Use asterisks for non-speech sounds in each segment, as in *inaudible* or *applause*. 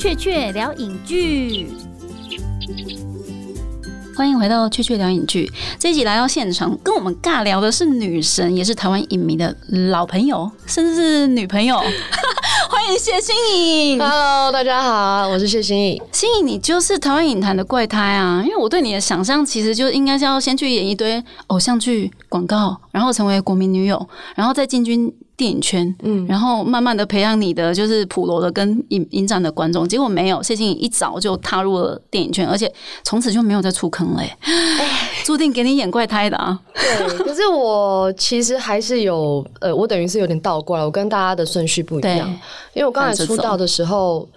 雀雀聊影剧，欢迎回到《雀雀聊影剧》这一集来到现场，跟我们尬聊的是女神，也是台湾影迷的老朋友，甚至是女朋友。*laughs* 欢迎谢欣颖。Hello，大家好，我是谢欣颖。欣颖，你就是台湾影坛的怪胎啊！因为我对你的想象，其实就应该是要先去演一堆偶像剧、广告，然后成为国民女友，然后再进军电影圈，嗯，然后慢慢的培养你的就是普罗的跟影影展的观众。结果没有，谢欣颖一早就踏入了电影圈，而且从此就没有再出坑嘞、*sniffs* 注定给你演怪胎的啊！对，可是我其实还是有，呃，我等于是有点倒过来，我跟大家的顺序不一对样。因为我刚才出道的时候，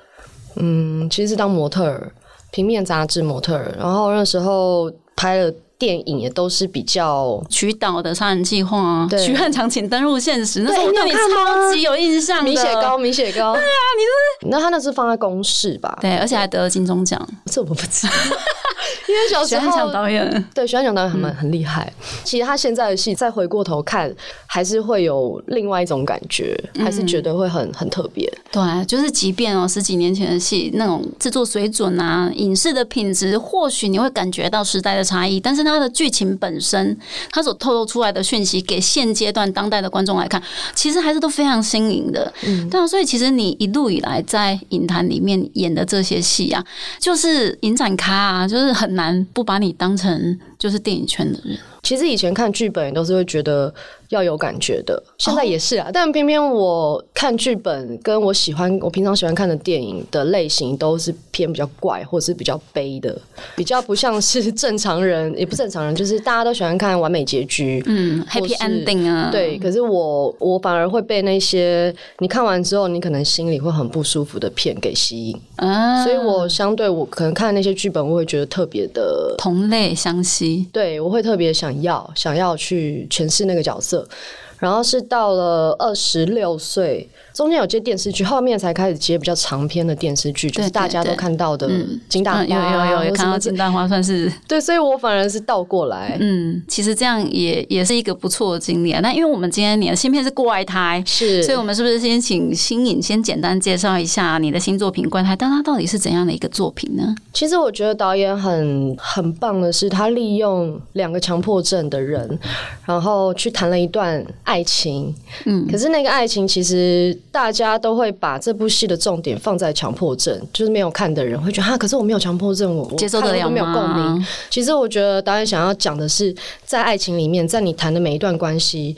嗯，其实是当模特儿，平面杂志模特儿，然后那时候拍了电影，也都是比较曲导的杀人计划啊，徐汉强请登入现实，那时候我对你超级有印象的，米雪糕，米雪糕。对啊，你是那他那是放在公视吧？对，而且还得了金钟奖，这我不知道，*laughs* 因为小时徐汉强候导演。对，徐汉强导演还蛮很厉害。其实他现在的戏再回过头看，还是会有另外一种感觉，还是觉得会很很特别。对，就是即便哦十几年前的戏，那种制作水准啊、影视的品质，或许你会感觉到时代的差异，但是它的剧情本身，它所透露出来的讯息，给现阶段当代的观众来看，其实还是都非常新颖的。嗯，对啊，所以其实你一路以来在影坛里面演的这些戏啊，就是影展咖啊，就是很难不把你当成就是电影圈的人。其实以前看剧本都是会觉得要有感觉的，现在也是啊。但偏偏我看剧本跟我喜欢我平常喜欢看的电影的类型都是偏比较怪，或者是比较悲的，比较不像是 *laughs* 正常人，也不正常人，就是大家都喜欢看完美结局。嗯，Happy Ending 啊，对，可是我我反而会被那些你看完之后，你可能心里会很不舒服的片给吸引，啊，所以我相对我可能看那些剧本，我会觉得特别的同类相吸。对，我会特别想要想要去诠释那个角色。然后是到了二十六岁，中间有接电视剧，后面才开始接比较长篇的电视剧，就是大家都看到的金大花、嗯，有有有有看到金金蛋花，算是 *laughs* 对，所以我反而是倒过来，嗯，其实这样也也是一个不错的经历啊。那因为我们今天你的新片是怪胎，是，所以我们是不是先请新颖先简单介绍一下你的新作品《怪胎》，但它到底是怎样的一个作品呢？其实我觉得导演很很棒的是，他利用两个强迫症的人，然后去谈了一段爱情。嗯，可是那个爱情其实大家都会把这部戏的重点放在强迫症，就是没有看的人会觉得哈，可是我没有强迫症，我我接受得了没有共吗鸣。其实我觉得导演想要讲的是，在爱情里面，在你谈的每一段关系。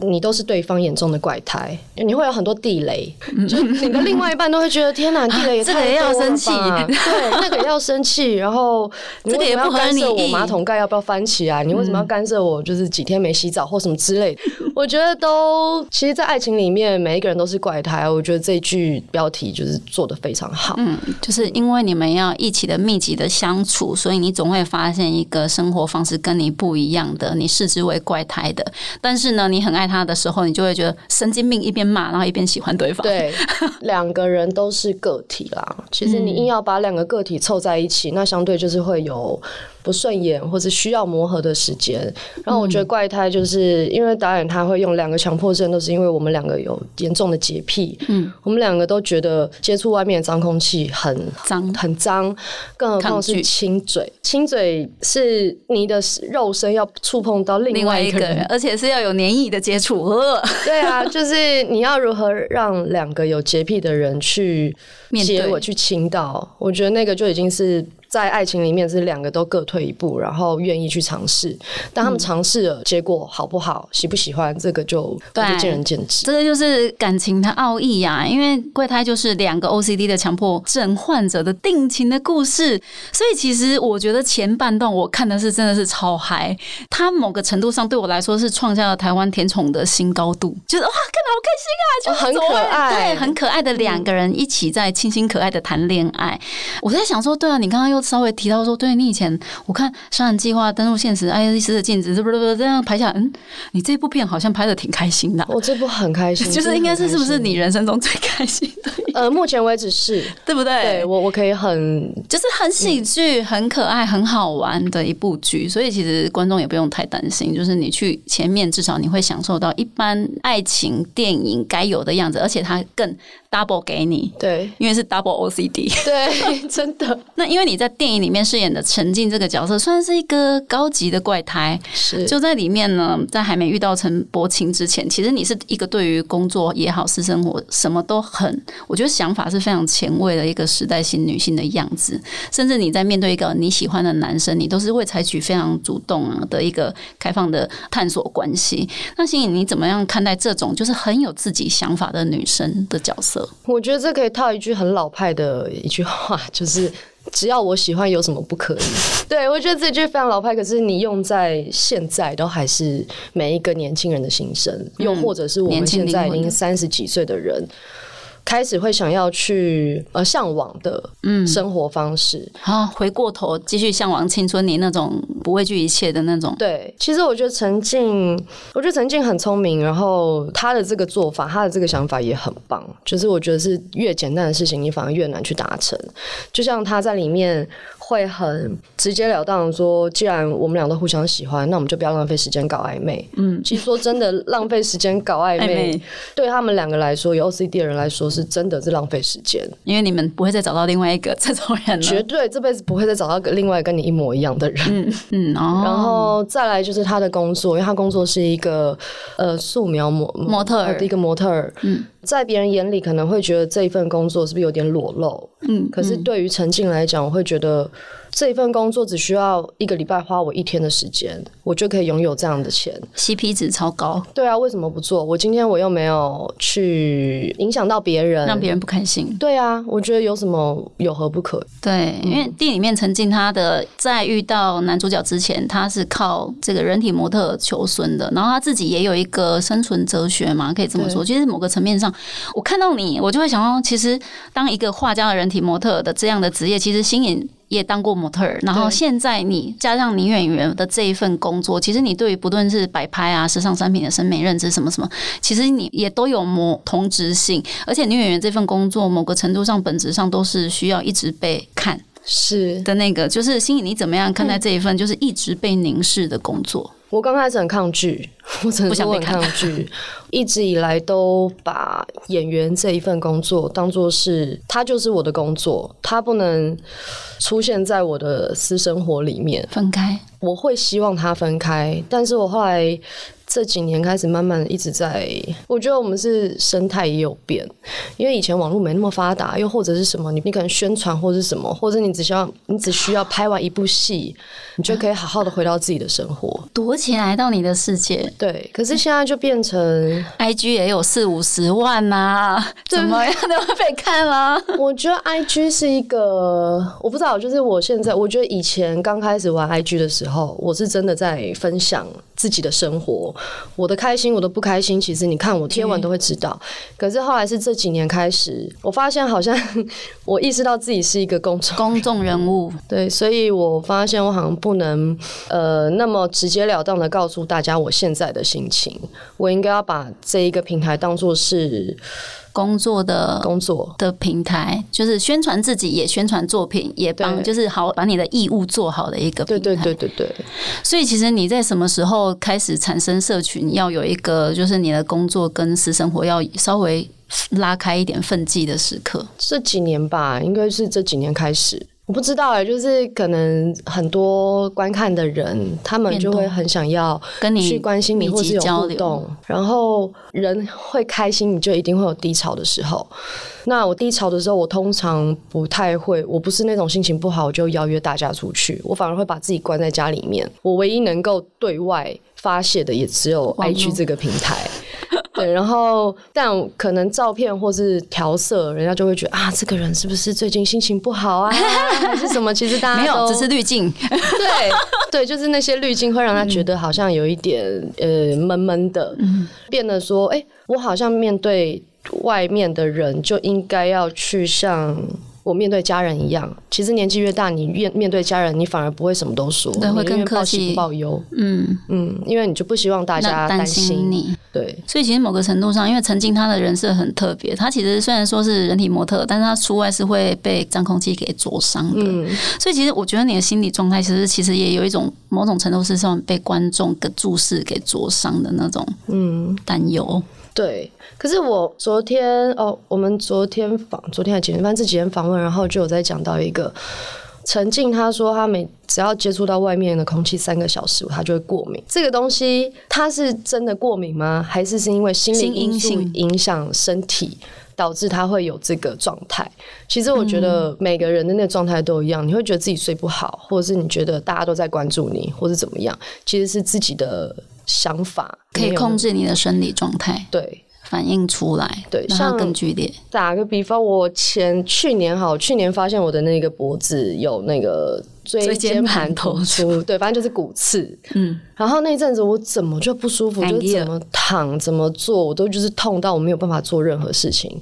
你都是对方眼中的怪胎，你会有很多地雷，就你的另外一半都会觉得天哪，地雷也这个太也要多了生气吧 *laughs* 对，那个也要生气，然后你这个也为什么要不干涉我马桶盖要不要翻起来？你为什么要干涉我就是几天没洗澡或什么之类的？*laughs* 我觉得都其实，在爱情里面，每一个人都是怪胎。我觉得这句标题就是做的非常好。嗯，就是因为你们要一起的密集的相处，所以你总会发现一个生活方式跟你不一样的，你视之为怪胎的。但是呢，你很爱他的时候，你就会觉得神经病，一边骂，然后一边喜欢对方。对，两个人都是个体啦。*laughs* 其实你硬要把两个个体凑在一起，那相对就是会有不顺眼或者需要磨合的时间。然后我觉得怪胎就是因为导演他会用两个强迫症，都是因为我们两个有严重的洁癖。嗯，我们两个都觉得接触外面的脏空气很脏很脏，更何况是亲嘴。亲嘴是你的肉身要触碰到另另外一个人外一个人，，而且是要有黏液的接触。呃对啊，*laughs* 就是你要如何让两个有洁癖的人去面对接吻、去倾倒，我觉得那个就已经是在爱情里面是两个都各退一步，然后愿意去尝试。但他们尝试了，结果好不好、喜不喜欢，这个就我对就见仁见智。这个就是感情的奥义呀、因为怪胎就是两个 OCD 的强迫症患者的定情的故事，所以其实我觉得前半段我看的是真的是超嗨，它某个程度上对我来说是创下了台湾甜宠的新高度，就是哇，看得好开心啊，就哦很可爱对，很可爱的两个人一起在清新可爱的谈恋爱。我在想说，对啊，你刚刚又稍微提到说，对你以前我看《杀人计划》登陆现实，《爱丽丝的镜子》是不不这样拍下来，嗯，你这部片好像拍的挺开心的。*laughs* 我这部很开心，*laughs* 就是应该是是不是你人生中最开心的？*laughs* 呃，目前为止是对不对？对我我可以很就是很喜剧、很可爱、很好玩的一部剧，所以其实观众也不用太担心，就是你去前面至少你会享受到一般爱情电影该有的样子，而且它更 double 给你，对，因为是 double OCD，对，真的。那因为你在电影里面饰演的陈静这个角色，算是一个高级的怪胎，是就在里面呢，在还没遇到陈柏青之前，其实你是一个对于工作也好、私生活什么都很，我觉得想法是非常前卫的一个时代性女性的样子。甚至你在面对一个你喜欢的男生，你都是会采取非常主动的一个开放的探索关系。那心颖，你怎么样看待这种就是很有自己想法的女生的角色？我觉得这可以套一句很老派的一句话，就是只要我喜欢，有什么不可以？对我觉得这句非常老派，可是你用在现在，都还是每一个年轻人的心声，又或者是我们现在已经三十几岁的人。开始会想要去呃向往的嗯生活方式，啊回过头继续向往青春，你那种不畏惧一切的那种。对，其实我觉得陈静，我觉得陈静很聪明，然后他的这个做法，他的这个想法也很棒。就是我觉得是越简单的事情，你反而越难去达成。就像他在里面会很直截了当说，既然我们俩都互相喜欢，那我们就不要浪费时间搞暧昧。嗯，其实说真的，浪费时间搞暧昧，对他们两个来说，有 OCD 的人来说。是真的是浪费时间，因为你们不会再找到另外一个这种人，绝对这辈子不会再找到个另外跟你一模一样的人。嗯嗯，然后再来就是他的工作，因为他工作是一个呃素描模模特儿的一个模特儿。嗯，在别人眼里可能会觉得这一份工作是不是有点裸露？嗯，可是对于陈静来讲，我会觉得。这一份工作只需要一个礼拜花我一天的时间，我就可以拥有这样的钱，CP 值超高。对啊，为什么不做？我今天我又没有去影响到别人，让别人不开心。对啊，我觉得有什么有何不可？对，因为电影里面曾经他的在遇到男主角之前，他是靠这个人体模特求生的，然后他自己也有一个生存哲学嘛，可以这么说。其实某个层面上，我看到你，我就会想到，其实当一个画家的人体模特的这样的职业，其实新颖。也当过模特儿，然后现在你加上女演员的这一份工作，其实你对于不论是摆拍啊、时尚产品的审美认知什么什么，其实你也都有模同质性。而且女演员这份工作，某个程度上本质上都是需要一直被看，是的那个，就是心里你怎么样看待这一份就是一直被凝视的工作？我刚开始很抗拒，*laughs* 我真的很抗拒，一直以来都把演员这一份工作当做是，他就是我的工作，他不能出现在我的私生活里面，分开。我会希望他分开，但是我后来。这几年开始慢慢一直在，我觉得我们是生态也有变，因为以前网络没那么发达，又或者是什么，你你可能宣传或者是什么，或者你只需要你只需要拍完一部戏，你就可以好好的回到自己的生活，躲起来到你的世界。对，可是现在就变成 I G 也有四五十万呐，怎么样都会被看啦。我觉得 I G 是一个，我不知道，就是我现在，我觉得以前刚开始玩 I G 的时候，我是真的在分享自己的生活。我的开心，我的不开心，其实你看我贴完都会知道。可是后来是这几年开始，我发现好像 *laughs* 我意识到自己是一个公众公众人物，对，所以我发现我好像不能呃那么直截了当的告诉大家我现在的心情，我应该要把这一个平台当做是。工作的工作的平台，就是宣传自己，也宣传作品，也帮，就是好把你的义务做好的一个平台。对对对对对。所以，其实你在什么时候开始产生社群，要有一个就是你的工作跟私生活要稍微拉开一点分际的时刻。这几年吧，应该是这几年开始。我不知道哎，就是可能很多观看的人，他们就会很想要跟你去关心你，或是有互动。然后人会开心，你就一定会有低潮的时候。那我低潮的时候，我通常不太会，我不是那种心情不好就邀约大家出去，我反而会把自己关在家里面。我唯一能够对外发泄的，也只有 IG 这个平台。对，然后但可能照片或是调色，人家就会觉得啊，这个人是不是最近心情不好啊，*laughs* 还是什么？其实大家没有，只是滤镜。对对，就是那些滤镜会让他觉得好像有一点呃闷闷的，变得说，哎，我好像面对外面的人就应该要去像我面对家人一样。其实年纪越大，你面面对家人，你反而不会什么都说，对会更客气喜不报忧。嗯，嗯，因为你就不希望大家担心心你。对，所以其实某个程度上，因为曾经他的人设很特别，他其实虽然说是人体模特，但是他出外是会被脏空气给灼伤的。嗯，所以其实我觉得你的心理状态，其实其实也有一种某种程度是上被观众的注视给灼伤的那种嗯，担忧。对。可是我昨天哦，我们昨天访，昨天还几天，反正这几天访问，然后就有在讲到一个陈静，他说他每只要接触到外面的空气三个小时，他就会过敏。这个东西他是真的过敏吗？还是是因为心理因因素影响身体？导致他会有这个状态。其实我觉得每个人的那个状态都一样，你会觉得自己睡不好，或者是你觉得大家都在关注你，或者怎么样，其实是自己的想法可以控制你的生理状态，对。反映出来，对让它像更剧烈。打个比方，我前去年好，去年发现我的那个脖子有那个椎椎间盘突出，对，反正就是骨刺。嗯，然后那阵子我怎么就不舒服，就怎么躺怎么做，我都就是痛到我没有办法做任何事情。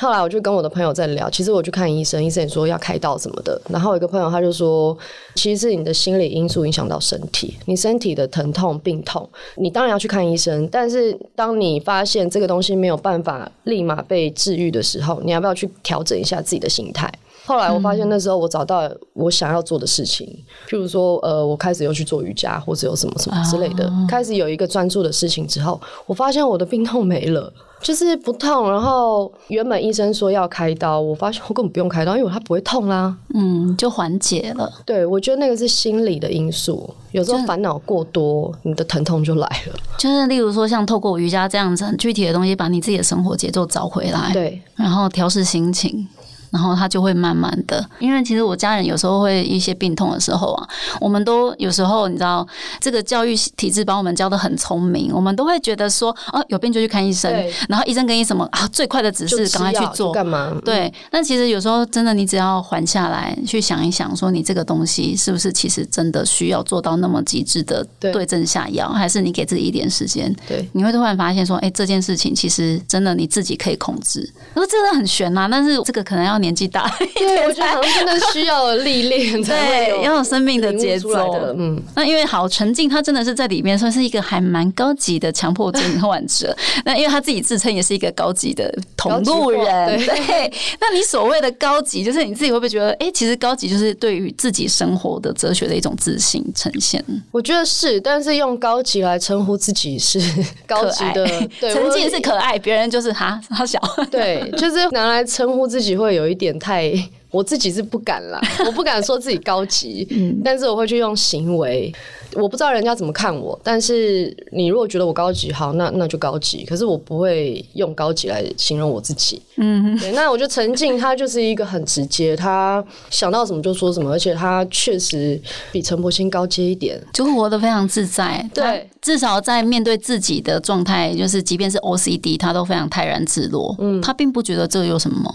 后来我就跟我的朋友在聊，其实我去看医生，医生也说要开刀什么的。然后有一个朋友他就说，其实是你的心理因素影响到身体，你身体的疼痛、病痛，你当然要去看医生。但是当你发现这个东西没有办法立马被治愈的时候，你要不要去调整一下自己的心态？后来我发现那时候我找到了我想要做的事情，譬如说，呃，我开始又去做瑜伽，或者有什么什么之类的，开始有一个专注的事情之后，我发现我的病痛没了。*laughs* 就是不痛，然后原本医生说要开刀，我发现我根本不用开刀，因为它不会痛啦。嗯，就缓解了。对，我觉得那个是心理的因素，有时候烦恼过多，你的疼痛就来了。就是例如说，像透过瑜伽这样子很具体的东西，把你自己的生活节奏找回来，对，然后调试心情。然后他就会慢慢的，因为其实我家人有时候会一些病痛的时候啊，我们都有时候你知道，这个教育体制把我们教的很聪明，我们都会觉得说，哦，有病就去看医生，然后医生给你什么啊，最快的指就示赶快去做干嘛？嗯对，但其实有时候真的，你只要缓下来，去想一想，说你这个东西是不是其实真的需要做到那么极致的对对症下药，还是你给自己一点时间，对，你会突然发现说，哎、这件事情其实真的你自己可以控制。我说这个很悬呐、但是这个可能要年纪大，对，*laughs* 我觉得好像真的需要历练 *laughs* 对，要有生命的节奏。的。嗯，那因为好沉浸，他真的是在里面算是一个还蛮高级的强迫症患者。*laughs* 那因为他自己自称也是一个高级的同路人，对。那你所谓的高级，就是你自己会不会觉得，哎、其实高级就是对于自己生活的哲学的一种自信呈现？我觉得是，但是用高级来称呼自己是高级的对，沉浸是可爱，别人就是哈，他小。对，就是拿来称呼自己会有一点太，我自己是不敢啦，我不敢说自己高级，*laughs* 嗯但是我会去用行为。我不知道人家怎么看我，但是你如果觉得我高级，好，那那就高级。可是我不会用高级来形容我自己。嗯，对，那我觉得陈静他就是一个很直接，他想到什么就说什么，而且他确实比陈柏清高阶一点。就活得非常自在。对至少在面对自己的状态，就是即便是 OCD，他都非常泰然自若。嗯，他并不觉得这有什么，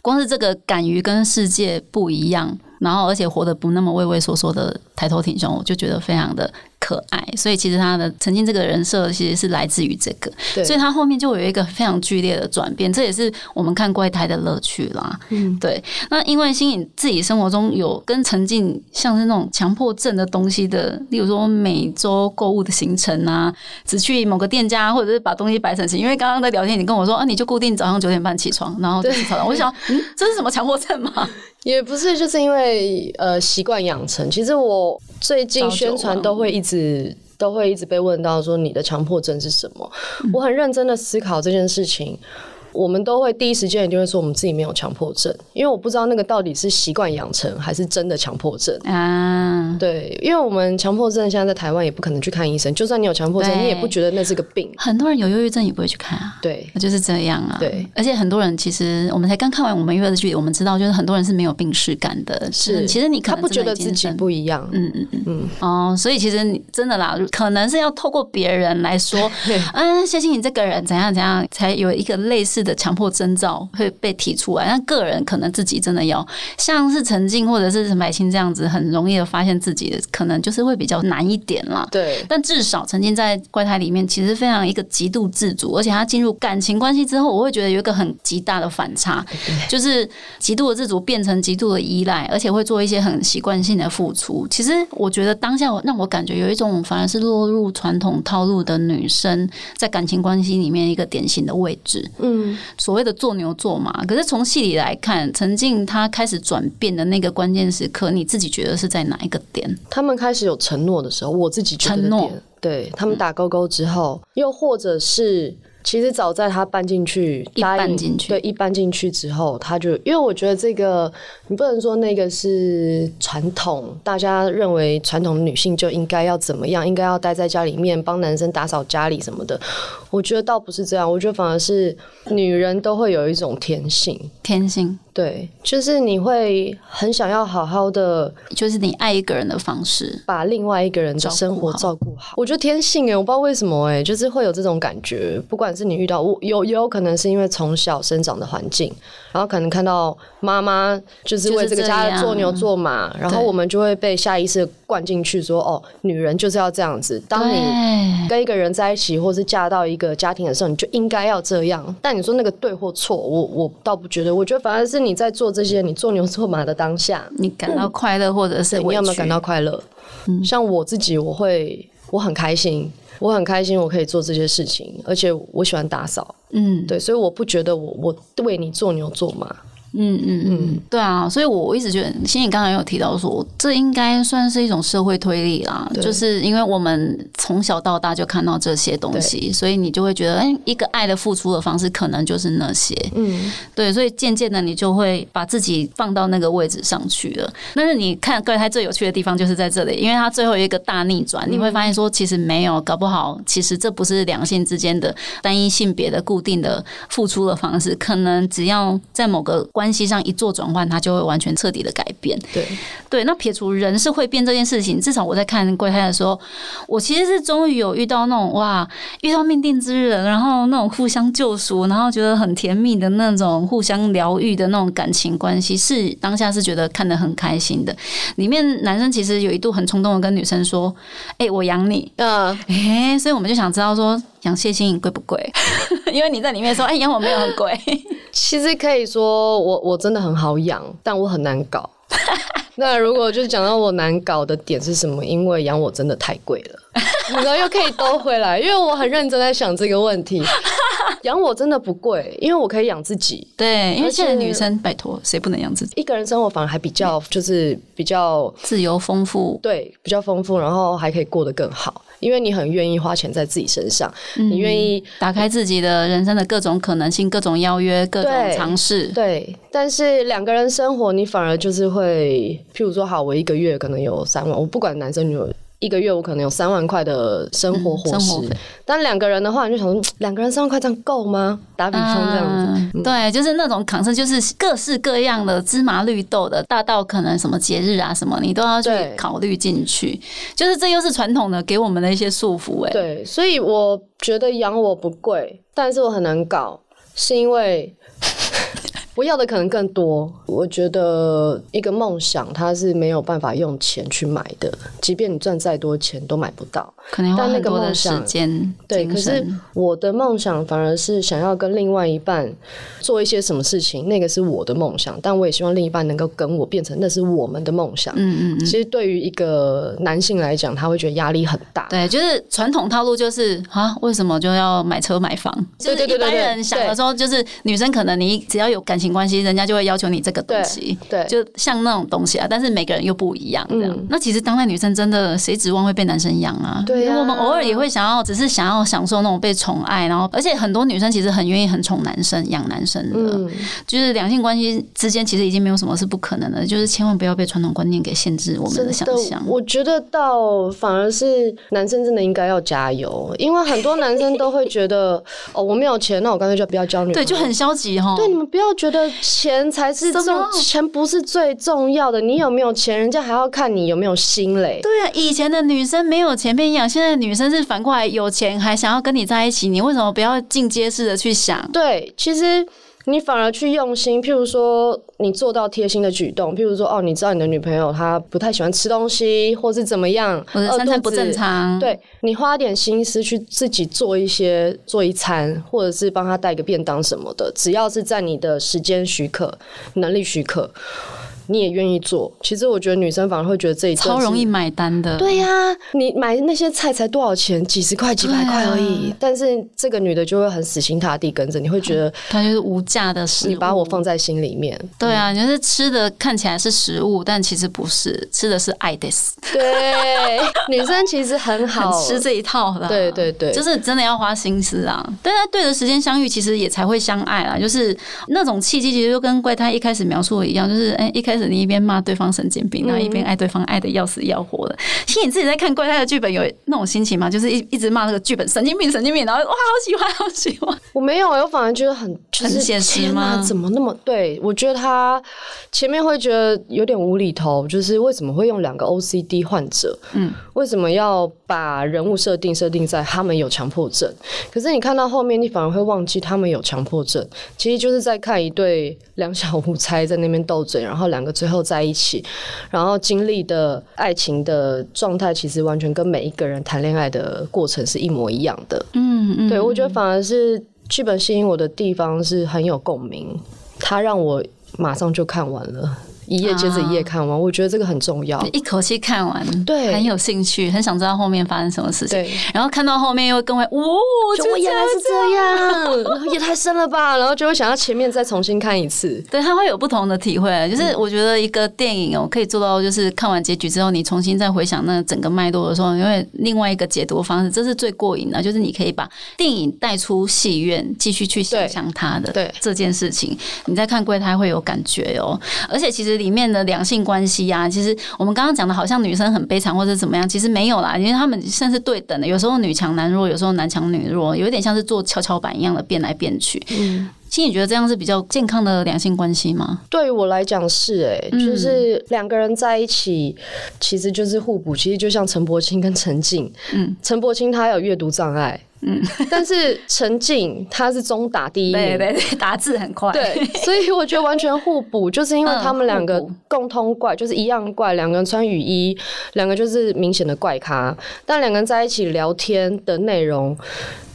光是这个敢于跟世界不一样，然后而且活得不那么畏畏缩缩的抬头挺胸，我就觉得非常的可爱。所以其实他的曾经这个人设其实是来自于这个，所以他后面就有一个非常剧烈的转变，这也是我们看怪胎的乐趣啦。嗯，对，那因为新颖自己生活中有跟沉浸像是那种强迫症的东西的，例如说每周购物的行程啊，只去某个店家，或者是把东西摆整齐。因为刚刚在聊天，你跟我说啊，你就固定早上九点半起床，然后就起床。我想，嗯，这是什么强迫症吗？*laughs* 也不是，就是因为呃习惯养成。其实我最近宣传都会一直都会一直被问到说你的强迫症是什么。我很认真的思考这件事情。我们都会第一时间一定会说我们自己没有强迫症，因为我不知道那个到底是习惯养成还是真的强迫症。啊，对，因为我们强迫症现在在台湾也不可能去看医生，就算你有强迫症，你也不觉得那是个病。很多人有忧郁症也不会去看啊。对，就是这样啊，对，而且很多人其实我们才刚看完我们约的剧，我们知道就是很多人是没有病视感的，是其实你可他不觉得自己不一样。嗯嗯嗯嗯哦，所以其实你真的啦，可能是要透过别人来说，*laughs* 嗯，谢谢你这个人怎样怎样，才有一个类似识的强迫征兆会被提出来。那个人可能自己真的要像是陈静或者是陈百清这样子，很容易的发现自己的，可能就是会比较难一点啦。对，但至少曾经在怪胎里面，其实非常一个极度自主，而且他进入感情关系之后，我会觉得有一个很极大的反差，*laughs* 就是极度的自主变成极度的依赖，而且会做一些很习惯性的付出。其实我觉得当下让我感觉有一种反而是落入传统套路的女生在感情关系里面一个典型的位置。嗯，所谓的做牛做马，可是从戏里来看，陈静她开始转变的那个关键时刻，你自己觉得是在哪一个点？他们开始有承诺的时候，我自己承诺对他们打勾勾之后，又或者是。其实早在他搬进去，一搬进去对，一搬进去之后，他就因为我觉得这个，你不能说那个是传统，大家认为传统女性就应该要怎么样，应该要待在家里面帮男生打扫家里什么的。我觉得倒不是这样，我觉得反而是女人都会有一种天性，天性对，就是你会很想要好好的就是你爱一个人的方式。把另外一个人的生活照顾好。我觉得天性哎，我不知道为什么哎，就是会有这种感觉。不管是你遇到我，有也有可能是因为从小生长的环境，然后可能看到妈妈就是为这个家做牛做马，然后我们就会被下意识灌进去说，哦，女人就是要这样子。当你跟一个人在一起，或是嫁到一个家庭的时候，你就应该要这样。但你说那个对或错，我我倒不觉得。我觉得反而是你在做这些，你做牛做马的当下，你感到快乐或者是你有没有感到快乐？像我自己，我会我很开心，我很开心，我可以做这些事情，而且我喜欢打扫，嗯。对，所以我不觉得我我为你做牛做马，嗯嗯嗯，对啊，所以我一直觉得，心里刚才有提到说，这应该算是一种社会推理啦，就是因为我们从小到大就看到这些东西，所以你就会觉得，哎、一个爱的付出的方式可能就是那些，嗯，对，所以渐渐的你就会把自己放到那个位置上去了。但是你看怪胎最有趣的地方就是在这里，因为它最后一个大逆转，你会发现说其实没有，搞不好其实这不是两性之间的单一性别的固定的付出的方式，可能只要在某个关系上一做转换，它就会完全彻底的改变。对，对，那撇除人是会变这件事情，至少我在看怪胎的时候，我其实是终于有遇到那种哇，遇到命定之人，然后那种互相救赎，然后觉得很甜蜜的那种互相疗愈的那种感情关系，是当下是觉得看得很开心的。里面男生其实有一度很冲动的跟女生说：“哎、我养你。那”哎、所以我们就想知道说养谢欣颖贵不贵？*laughs* 因为你在里面说：“哎、养我没有很贵。*laughs* 其实可以说我我真的很好养，但我很难搞。*laughs* 那如果就是讲到我难搞的点是什么？因为养我真的太贵了，然后又可以兜回来，因为我很认真在想这个问题。养我真的不贵，因为我可以养自己。”对，因为现在女生拜托谁不能养自己？一个人生活反而还比较就是比较自由丰富，对比较丰富，然后还可以过得更好，因为你很愿意花钱在自己身上，你愿意打开自己的人生的各种可能性、各种邀约、各种尝试。对，但是两个人生活，你反而就是会，譬如说，好，我一个月可能有三万，我不管男生女友。一个月我可能有三万块的生活伙食，但两个人的话，你就想两个人三万块这样够吗？打比方这样子，嗯。对，就是那种扛生，就是各式各样的芝麻绿豆的，大到可能什么节日啊什么，你都要去考虑进去。就是这又是传统的给我们的一些束缚、哎，对，所以我觉得养我不贵，但是我很难搞，是因为我要的可能更多。我觉得一个梦想它是没有办法用钱去买的，即便你赚再多钱都买不到。可能要花但那个很多的时梦想间、对，可是。我的梦想反而是想要跟另外一半做一些什么事情，那个是我的梦想，但我也希望另一半能够跟我变成那是我们的梦想。嗯嗯嗯，其实对于一个男性来讲，他会觉得压力很大。对，就是传统套路，就是啊，为什么就要买车买房？就是一般对对对对人想的时候，就是女生可能你只要有感情关系，人家就会要求你这个东西。对就像那种东西啊，但是每个人又不一样，这样。那其实当代女生真的谁指望会被男生养啊？对啊我们偶尔也会想要，只是想要享受那种被宠爱，然后而且很多女生其实很愿意很宠男生、养男生的，嗯，就是两性关系之间其实已经没有什么是不可能的，就是千万不要被传统观念给限制我们的想象。我觉得到反而是男生真的应该要加油，因为很多男生都会觉得哦，我没有钱，那我干脆就不要交女。对，就很消极哈。对，你们不要觉得钱才是重，钱不是最重要的。你有没有钱，人家还要看你有没有心嘞。对啊，以前的女生没有钱被养，现在的女生是反过来有钱还想要跟你在一起，你为什么不要进阶式的去想？对，其实。你反而去用心，譬如说你做到贴心的举动，譬如说哦，你知道你的女朋友她不太喜欢吃东西，或是怎么样，或者三餐不正常，对你花点心思去自己做一些做一餐，或者是帮她带个便当什么的，只要是在你的时间许可、能力许可。你也愿意做，其实我觉得女生反而会觉得这一超容易买单的。对呀，你买那些菜才多少钱？几十块、几百块而已。但是这个女的就会很死心塌地跟着，你会觉得 *laughs* 她就是无价的食物。你把我放在心里面。对啊，你就是吃的看起来是食物，但其实不是，吃的是爱的。*laughs* 对，女生其实很好吃这一套的。对对对，就是真的要花心思啊。但在对的时间相遇，其实也才会相爱啦。就是那种契机，其实就跟怪胎一开始描述的一样，就是哎一开。开始你一边骂对方神经病，然后一边爱对方爱的要死要活的。其实你自己在看怪胎的剧本有那种心情吗？就是一一直骂那个剧本神经病神经病，然后哇好喜欢好喜欢。我没有，我反而觉得很很现实吗？怎么那么对？我觉得他前面会觉得有点无厘头，就是为什么会用两个 OCD 患者？嗯，为什么要把人物设定设定在他们有强迫症？可是你看到后面，你反而会忘记他们有强迫症。其实就是在看一对两小无猜在那边斗嘴，然后两。两个最后在一起，然后经历的爱情的状态，其实完全跟每一个人谈恋爱的过程是一模一样的。嗯嗯，对我觉得反而是剧本吸引我的地方是很有共鸣，它让我马上就看完了。一页接着一页看完，我觉得这个很重要。一口气看完，对，很有兴趣，很想知道后面发生什么事情。对，然后看到后面又更会，哇，怎么原来是这样？也太深了吧！然后就会想要前面再重新看一次。对，他会有不同的体会。就是我觉得一个电影哦，可以做到，就是看完结局之后，你重新再回想那整个脉络的时候，因为另外一个解读方式，这是最过瘾的。就是你可以把电影带出戏院，继续去想象它的对这件事情。你在看柜台会有感觉哦，而且其实。里面的两性关系呀，其实我们刚刚讲的好像女生很悲惨或者怎么样，其实没有啦，因为他们算是对等的。有时候女强男弱，有时候男强女弱，有一点像是做跷跷板一样的变来变去。嗯，其实你觉得这样是比较健康的两性关系吗？对于我来讲是，哎，就是两个人在一起，其实就是互补。其实就像陈柏青跟陈静，嗯，陈柏青他有阅读障碍。嗯，但是陈静他是中打第一名，对对对，打字很快，对，所以我觉得完全互补，*laughs* 就是因为他们两个共通怪，就是一样怪，两个人穿雨衣，两个就是明显的怪咖，但两个人在一起聊天的内容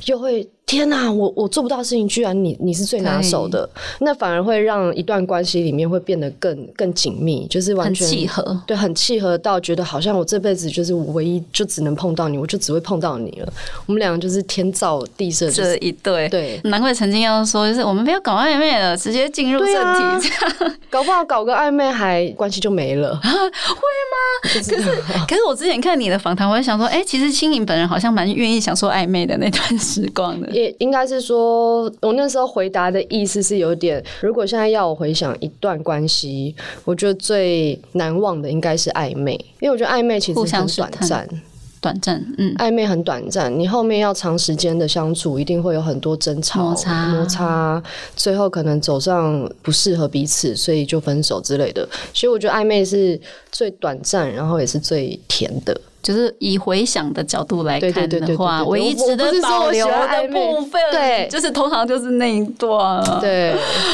又会。天呐，我我做不到的事情，居然你你是最拿手的，那反而会让一段关系里面会变得更更紧密，就是完全契合，对，很契合到觉得好像我这辈子就是我唯一就只能碰到你，我就只会碰到你了。我们两个就是天造地设这一对，对，难怪曾经要说，就是我们不要搞暧昧了，直接进入正题，这样。*laughs* 搞不好搞个暧昧还关系就没了，*laughs* 会吗？可是可是我之前看你的访谈，我就想说，哎，其实青颖本人好像蛮愿意享受暧昧的那段时光的。也应该是说，我那时候回答的意思是有点，如果现在要我回想一段关系，我觉得最难忘的应该是暧昧，因为我觉得暧昧其实很短暂，短暂，嗯，暧昧很短暂，你后面要长时间的相处，一定会有很多争吵、摩擦、摩擦，最后可能走上不适合彼此，所以就分手之类的。所以我觉得暧昧是最短暂，然后也是最甜的。就是以回想的角度来看的话，唯一值得保留的部分，对，就是通常就是那一段。对，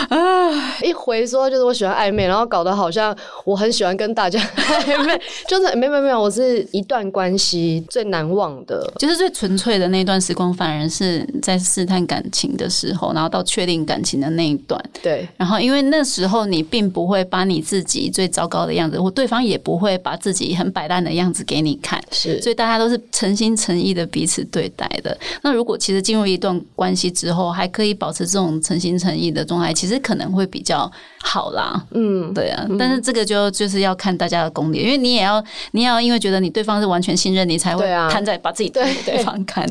啊，一回说就是我喜欢暧昧，然后搞得好像我很喜欢跟大家 *laughs* 暧昧，就是没有没有，我是一段关系最难忘的，就是最纯粹的那段时光，反而是在试探感情的时候，然后到确定感情的那一段。对，然后因为那时候你并不会把你自己最糟糕的样子，或对方也不会把自己很摆烂的样子给你看。是，所以大家都是诚心诚意的彼此对待的。那如果其实进入一段关系之后，还可以保持这种诚心诚意的状态，其实可能会比较好啦。嗯，对啊。但是这个就就是要看大家的功力，因为你也要，你也要因为觉得你对方是完全信任你，才会摊在把自己对对方看。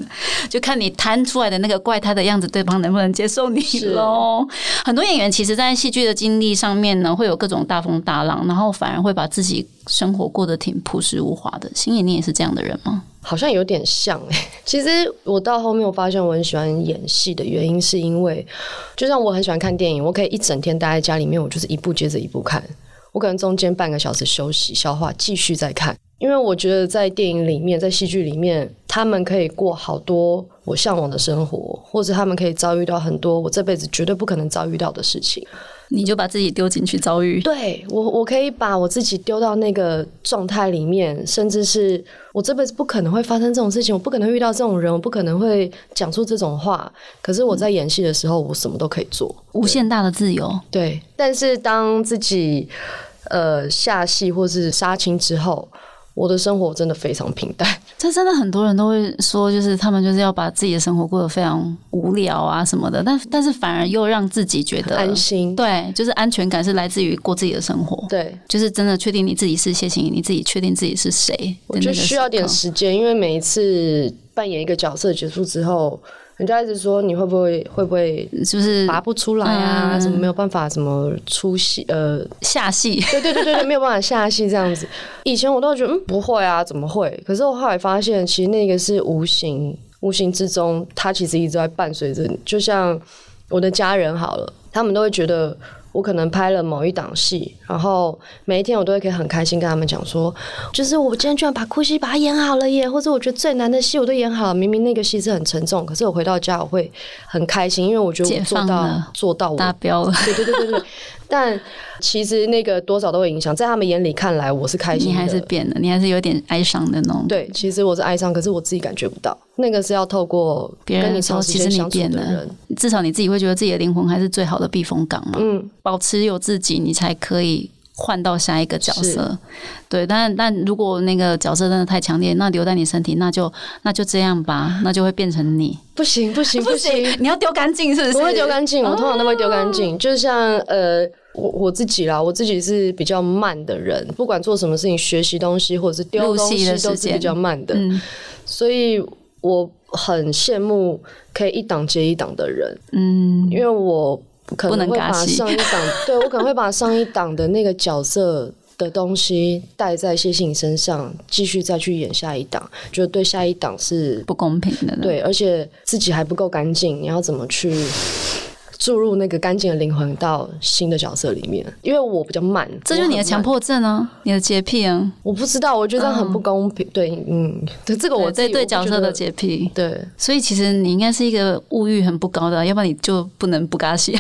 就看你摊出来的那个怪胎的样子，对方能不能接受你喽？很多演员其实，在戏剧的经历上面呢，会有各种大风大浪，然后反而会把自己。生活过得挺朴实无华的，心妍，你也是这样的人吗？好像有点像哎、*laughs* 其实我到后面我发现我很喜欢演戏的原因，是因为就像我很喜欢看电影，我可以一整天待在家里面，我就是一部接着一部看。我可能中间半个小时休息消化，继续再看。因为我觉得在电影里面，在戏剧里面，他们可以过好多我向往的生活，或者他们可以遭遇到很多我这辈子绝对不可能遭遇到的事情。你就把自己丢进去遭遇。对我，我可以把我自己丢到那个状态里面，甚至是我这辈子不可能会发生这种事情，我不可能会遇到这种人，我不可能会讲出这种话。可是我在演戏的时候，我什么都可以做，无限大的自由。对。但是当自己呃下戏或是杀青之后，我的生活真的非常平淡。*laughs* 这真的很多人都会说，就是他们就是要把自己的生活过得非常无聊啊什么的，但但是反而又让自己觉得安心，对，就是安全感是来自于过自己的生活，对，就是真的确定你自己是谢欣怡，你自己确定自己是谁。我觉得需要点时时间，因为每一次扮演一个角色结束之后。人家一直说你会不会会不会就，是拔不出来啊？嗯什么没有办法，什么出戏呃，下戏？对对对对对，没有办法下戏这样子。以前我都觉得嗯不会啊，怎么会？可是我后来发现，其实那个是无形无形之中，它其实一直在伴随着你。就像我的家人好了，他们都会觉得。我可能拍了某一档戏，然后每一天我都会可以很开心跟他们讲说，就是我今天居然把哭戏把它演好了耶，或者我觉得最难的戏我都演好了。明明那个戏是很沉重，可是我回到家我会很开心，因为我觉得我做到做到我达标了，对对对对对，*laughs* 但其实那个多少都会影响，在他们眼里看来我是开心的，你还是变了，你还是有点哀伤的那种。对，其实我是哀伤，可是我自己感觉不到，那个是要透过别人说其实你变了，，至少你自己会觉得自己的灵魂还是最好的避风港嘛。嗯，保持有自己，你才可以换到下一个角色。对，但但如果那个角色真的太强烈，那留在你身体，那就那就这样吧，那就会变成你。不行不行 *laughs* 不行，你要丢干净是不是？我会丢干净，我通常都会丢干哦净。就像呃，我我自己啦，我自己是比较慢的人，不管做什么事情，学习东西或者是丢东西都是比较慢的，嗯所以我很羡慕可以一档接一档的人，嗯，因为我可能能会把上一档，*laughs* 对我可能会把上一档的那个角色的东西带在谢欣怡身上，继续再去演下一档，就对下一档是不公平的。，对，而且自己还不够干净，你要怎么去？注入那个干净的灵魂到新的角色里面，因为我比较慢，这就是你的强。迫症啊，你的洁癖啊，我不知道，我觉得很不公平。对，嗯，对，这个我自己对角色的洁癖。对，所以其实你应该是一个物欲很不高的，要不然你就不能不尬戏。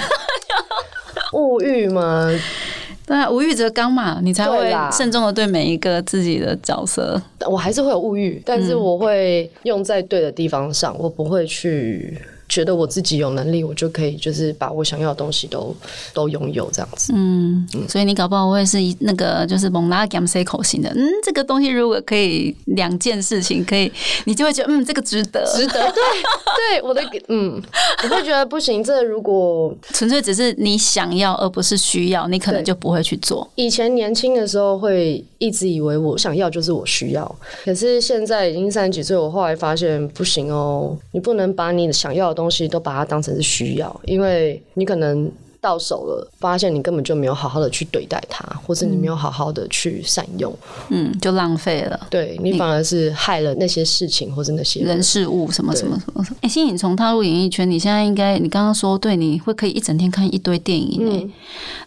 *laughs* 物欲嘛，*laughs* 对啊，无欲则刚嘛，你才会慎重的对每一个自己的角色。我还是会有物欲，但嗯是我会用在对的地方上，我不会去觉得我自己有能力，我就可以就是把我想要的东西都都拥有这样子。嗯，所以你搞不好会是一那个就是蒙拉 gam C 口型的。嗯，这个东西如果可以两件事情可以，你就会觉得嗯，这个值得。值得，*laughs* 对对，我的嗯，我会觉得不行。这如果纯粹只是你想要，而不是需要，你可能就不会去做。以前年轻的时候会一直以为我想要就是我需要，可是现在已经三十几岁，我后来发现不行哦，你不能把你想要的东东西都把它当成是需要，因为你可能。到手了，发现你根本就没有好好的去对待它，或是你没有好好的去善用，嗯，就浪费了。对你反而是害了那些事情或者那些人人事物什么什么什么。哎、欣颖从踏入演艺圈，你现在应该，你刚刚说对，你会可以一整天看一堆电影、欸。嗯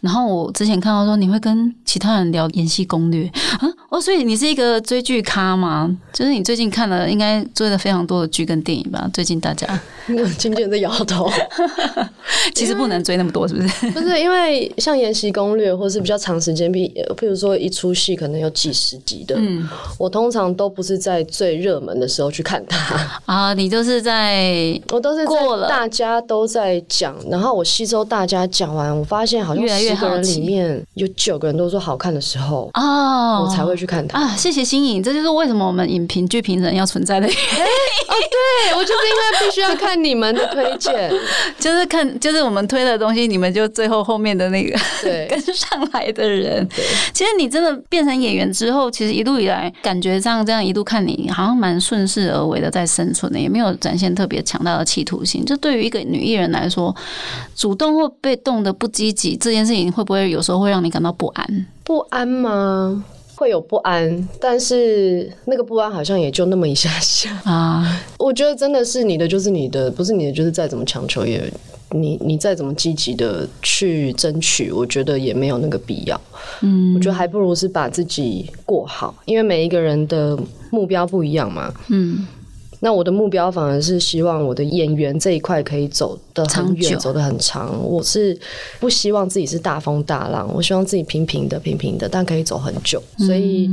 然后我之前看到说你会跟其他人聊演戏攻略啊，哦，所以你是一个追剧咖吗？就是你最近看了应该追了非常多的剧跟电影吧？最近大家经纪人在摇头，*laughs* 其实不能追那么多，是不是？*laughs* 不是？因为像延禧攻略，或是比较长时间，比譬如说一出戏可能有几十集的，嗯。我通常都不是在最热门的时候去看它，*laughs* 啊，你就是在我都是过了。大家都在讲，然后我吸收大家讲完，我发现好像越来越十个人里面有九个人都说好看的时候，哦，我才会去看它。啊，谢谢新颖，这就是为什么我们影评剧评人要存在的原因。哦，对我就是因为必须要看你们的推荐，*laughs* 就是看，就是我们推的东西，你们就最后后面的那个对 *laughs* 跟上来的人。其实你真的变成演员之后，其实一路以来感觉上这样一路看你好像蛮顺势而为的在生存的，也没有展现特别强大的企图心。就对于一个女艺人来说，主动或被动的不积极这件事情，会不会有时候会让你感到不安？不安吗？会有不安，但是那个不安好像也就那么一下下。啊，我觉得真的是你的就是你的，不是你的就是再怎么强求也，你你再怎么积极的去争取，我觉得也没有那个必要。嗯，我觉得还不如是把自己过好，因为每一个人的目标不一样嘛。嗯，那我的目标反而是希望我的演员这一块可以走得很远，走得很长。我是不希望自己是大风大浪，我希望自己平平的、平平的，但可以走很久。所以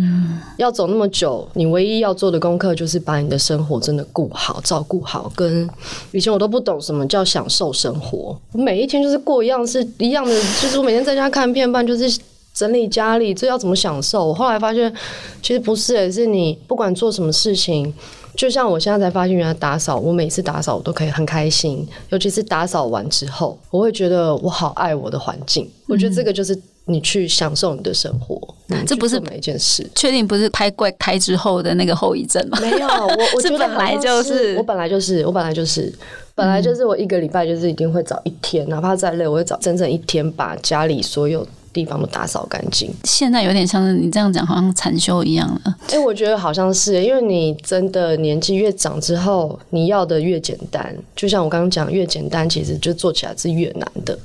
要走那么久，你唯一要做的功课就是把你的生活真的顾好、照顾好。跟以前我都不懂什么叫享受生活，我每一天就是过一样是一样的，就是我每天在家看片半就是。整理家里，这要怎么享受？我后来发现，其实不是、欸，是你不管做什么事情，就像我现在才发现，原来打扫，我每次打扫我都可以很开心，尤其是打扫完之后，我会觉得我好爱我的环境。我觉得这个就是你去享受你的生活，你这不是每一件事。确定不是拍怪胎之后的那个后遗症吗？没有，我 *laughs* 我是觉得本来就是我本来就是，我本来就是，本来就是我一个礼拜就是一定会找一天，哪怕再累，我会找整整一天把家里所有地方都打扫干净。现在有点像是你这样讲，好像禅修一样了。哎、我觉得好像是，因为你真的年纪越长之后，你要的越简单。就像我刚刚讲，越简单，其实就做起来是越难的。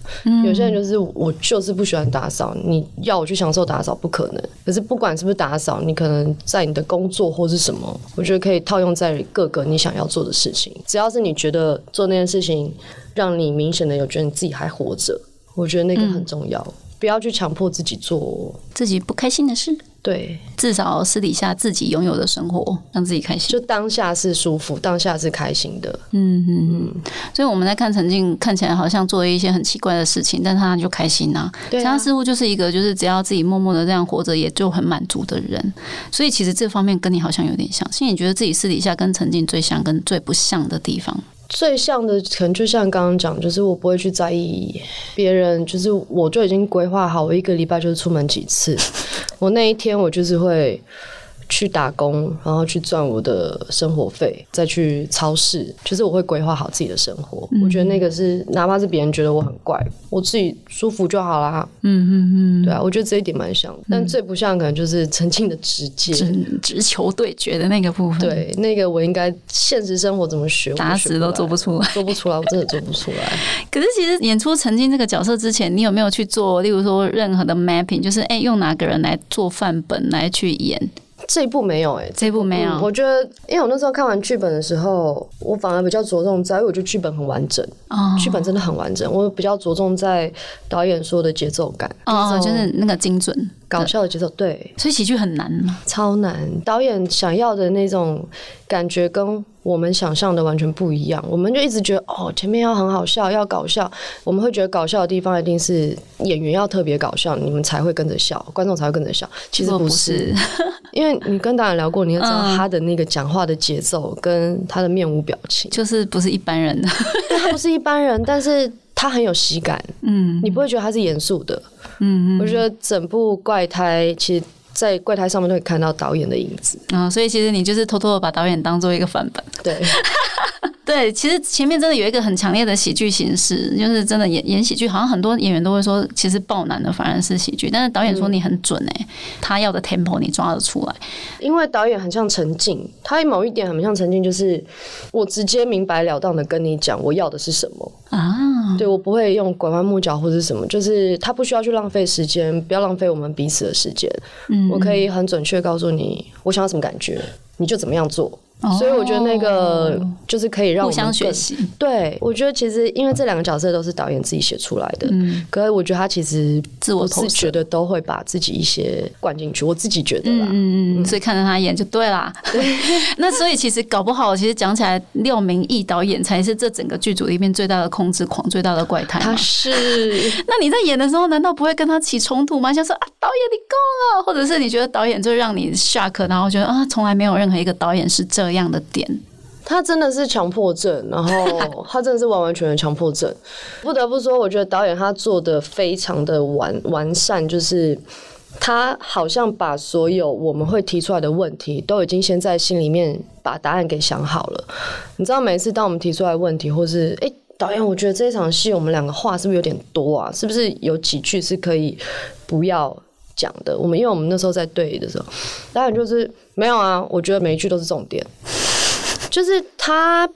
有些人就是我就是不喜欢打扫，你要我去享受打扫不可能。可是不管是不是打扫，你可能在你的工作或是什么，我觉得可以套用在各个你想要做的事情。只要是你觉得做那件事情让你明显的有觉得你自己还活着，我觉得那个很重要。不要去强迫自己做，自己不开心的事，对，至少私底下自己拥有的生活，让自己开心。就当下是舒服，当下是开心的。嗯嗯嗯。所以我们在看陈静，看起来好像做了一些很奇怪的事情，但他就开心呐、对啊他似乎就是一个，就是只要自己默默的这样活着，也就很满足的人。所以其实这方面跟你好像有点像。所以你觉得自己私底下跟陈静最像，跟最不像的地方？最像的可能就像刚刚讲，就是我不会去在意别人，就是我就已经规划好，我一个礼拜就是出门几次，我那一天我就是会去打工，然后去赚我的生活费，再去超市，就是我会规划好自己的生活。我觉得那个是哪怕是别人觉得我很怪，我自己舒服就好啦。嗯嗯嗯，对啊，我觉得这一点蛮像，但最不像可能就是曾经的直接。直直球对决的那个部分。。对，那个我应该现实生活怎么学，我打死都做不出来做不出来，我真的做不出来。*laughs* 可是其实演出陈静这个角色之前，你有没有去做，例如说任何的 mapping，就是哎、用哪个人来做范本来去演？这一部没有哎、这一部没有。嗯我觉得，因为我那时候看完剧本的时候，我反而比较着重在，因为我觉得剧本很完整，哦剧本真的很完整。我比较着重在导演说的节奏感，哦，就是那个精准，搞笑的节奏，对，所以喜剧很难吗。超难。导演想要的那种感觉跟我们想象的完全不一样。我们就一直觉得哦，前面要很好笑，要搞笑。我们会觉得搞笑的地方一定是演员要特别搞笑，你们才会跟着笑，观众才会跟着笑。其实不不是，*laughs* 因为你跟导演聊过，你就知道嗯他的那个讲话的节奏跟他的面无表情。就是不是一般人他不是一般人，但是他很有喜感，嗯你不会觉得他是严肃的。嗯我觉得整部怪胎其实。在怪胎上面都可以看到导演的影子，嗯啊、所以其实你就是偷偷的把导演当做一个范本。对，*laughs* 对，其实前面真的有一个很强烈的喜剧形式，就是真的演演喜剧，好像很多演员都会说，其实爆男的反而是喜剧，但是导演说你很准哎、他要的 tempo 你抓得出来。因为导演很像陈静，他某一点很像陈静，就是我直接明白了当的跟你讲我要的是什么，啊，对我不会用拐弯抹角或者什么，就是他不需要去浪费时间，不要浪费我们彼此的时间，嗯我可以很准确告诉你我想要什么感觉，你就怎么样做。所以我觉得那个就是可以让互相学习。对，我觉得其实因为这两个角色都是导演自己写出来的，嗯，可是我觉得他其实自我自觉的都会把自己一些灌进去，我自己觉得啦。嗯嗯，所以看着他演就对啦。*laughs* *laughs* 那所以其实搞不好，其实讲起来，廖明义导演才是这整个剧组里面最大的控制狂、最大的怪胎。他是 *laughs* 那你在演的时候，难道不会跟他起冲突吗？像说啊，导演你够了，或者是你觉得导演就让你 shock，然后觉得啊，从来没有任何一个导演是这这样的点。他真的是强迫症，然后他真的是完完全全强迫症。不得不说，我觉得导演他做的非常的完完善，就是他好像把所有我们会提出来的问题，都已经先在心里面把答案给想好了。你知道，每次当我们提出来问题，或是诶，导演，我觉得这场戏我们两个话是不是有点多啊？是不是有几句是可以不要？讲的。我们因为我们那时候在对的时候，导演就是没有啊，我觉得每一句都是重点，*laughs* 就是他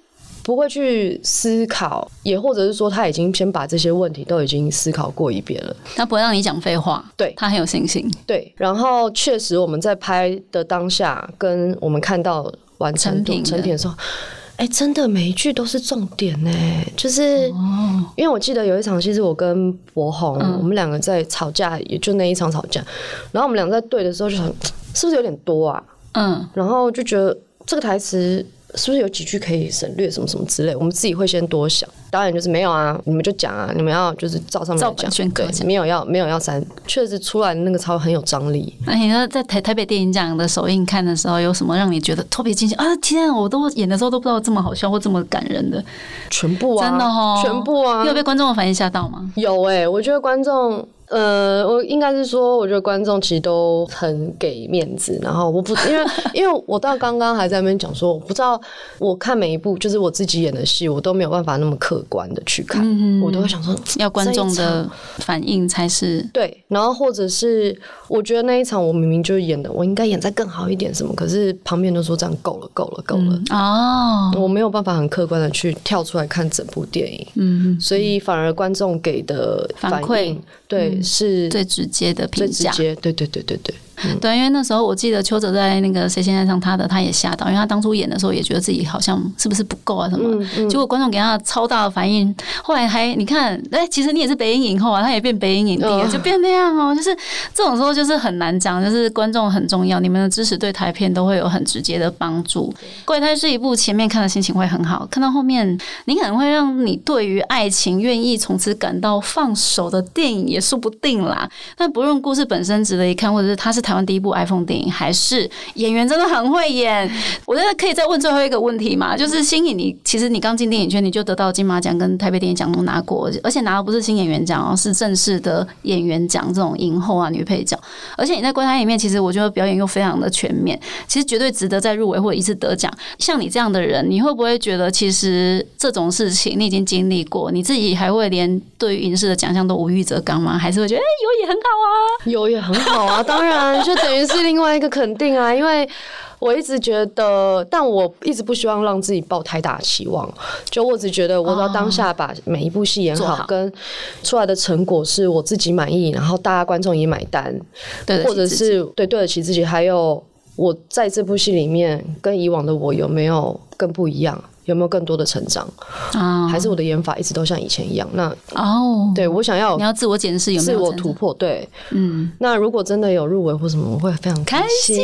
不会去思考，也或者是说他已经先把这些问题都已经思考过一遍了。他不会让你讲废话，对他很有信心。对，然后确实我们在拍的当下，跟我们看到完成成品的成品的时候。哎、真的每一句都是重点呢，就是、哦因为我记得有一场戏是我跟博宏，嗯我们两个在吵架，也就那一场吵架，然后我们俩在对的时候就想，是不是有点多啊？嗯，然后就觉得这个台词是不是有几句可以省略，什么什么之类，我们自己会先多想。导演就是没有啊，你们就讲啊，你们要就是照上面讲，对，宣科讲没有要没有要删，确实出来的那个超很有张力。那你说在台台北电影奖的首映看的时候，有什么让你觉得特别惊喜啊？天啊，我都演的时候都不知道这么好笑或这么感人的，全部啊，真的哦，全部啊你，有被观众的反应吓到吗？有哎、我觉得观众。呃，我应该是说，我觉得观众其实都很给面子，然后我不因为因为我到刚刚还在那边讲说，我不知道我看每一部就是我自己演的戏，我都没有办法那么客观的去看，我都会想说要观众的反应才是对，然后或者是我觉得那一场我明明就演的，我应该演再更好一点什么，可是旁边都说这样够了，够了，够了，哦，我没有办法很客观的去跳出来看整部电影，嗯，所以反而观众给的反馈应对是最直接的最评价。直接，对对对对对，对，因为那时候我记得邱泽在那个谁先爱上他的，他也吓到，因为他当初演的时候也觉得自己好像是不是不够啊什么，结果观众给他超大的反应，后来还你看，哎、其实你也是北影影后啊，他也变北影影帝了，嗯就变那样哦，就是这种时候就是很难讲，就是观众很重要，你们的支持对台片都会有很直接的帮助。怪胎是一部前面看的心情会很好，看到后面你可能会让你对于爱情愿意从此感到放手的电影也说不定啦。但不论故事本身值得一看，或者是它是台湾第一部 iPhone 电影，还是演员真的很会演，*laughs* 我觉得可以再问最后一个问题嘛，就是新颖，你其实你刚进电影圈，你就得到金马奖跟台北电影奖都拿过，而且拿的不是新演员奖哦，是正式的演员奖这种影后啊、女配角。而且你在《观察》里面，其实我觉得表演又非常的全面，其实绝对值得再入围或者一次得奖。像你这样的人，你会不会觉得其实这种事情你已经经历过，你自己还会连对于影视的奖项都无欲则刚吗？还是会觉得哎、有也很好啊？有也很好啊，当然就等于是另外一个肯定啊，因为。我一直觉得，但我一直不希望让自己抱太大的期望。就我只觉得，我要当下把每一部戏演好跟出来的成果是我自己满意，然后大家观众也买单，对或者是对对得起自己，还有我在这部戏里面跟以往的我有没有更不一样，有没有更多的成长，啊，还是我的演法一直都像以前一样？那哦，对我想要你要自我检视有没自有自我突破，对。嗯，那如果真的有入围或什么，我会非常开心。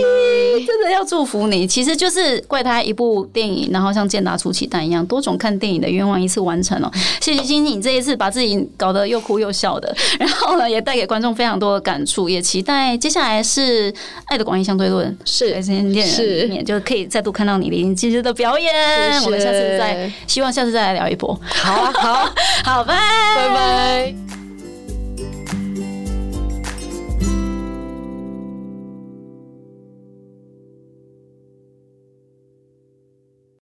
真的要祝福你。其实就是怪他一部电影，然后像健达出奇蛋一样，多种看电影的愿望一次完成哦。谢谢晶晶，你这一次把自己搞得又哭又笑的，*laughs* 然后呢，也带给观众非常多的感触，也期待接下来是《爱的广义相对论》是在这间电影里面，就可以再度看到你淋漓尽致的表演。谢谢我们下次再，希望下次再来聊一波。好啊，好，*laughs* 好，拜拜拜。